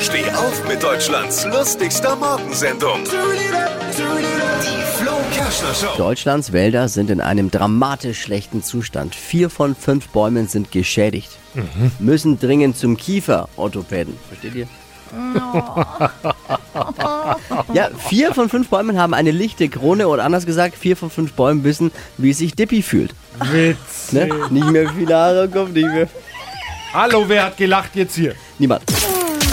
Steh auf mit Deutschlands lustigster Morgensendung. Die Flo Kerschner Show. Deutschlands Wälder sind in einem dramatisch schlechten Zustand. Vier von fünf Bäumen sind geschädigt. Müssen dringend zum Kieferorthopäden. Versteht ihr? ja, vier von fünf Bäumen haben eine lichte Krone oder anders gesagt, vier von fünf Bäumen wissen, wie sich Dippy fühlt. Witz. Ne? Nicht mehr viele Haare im Kopf, nicht mehr. Hallo, wer hat gelacht jetzt hier? Niemand.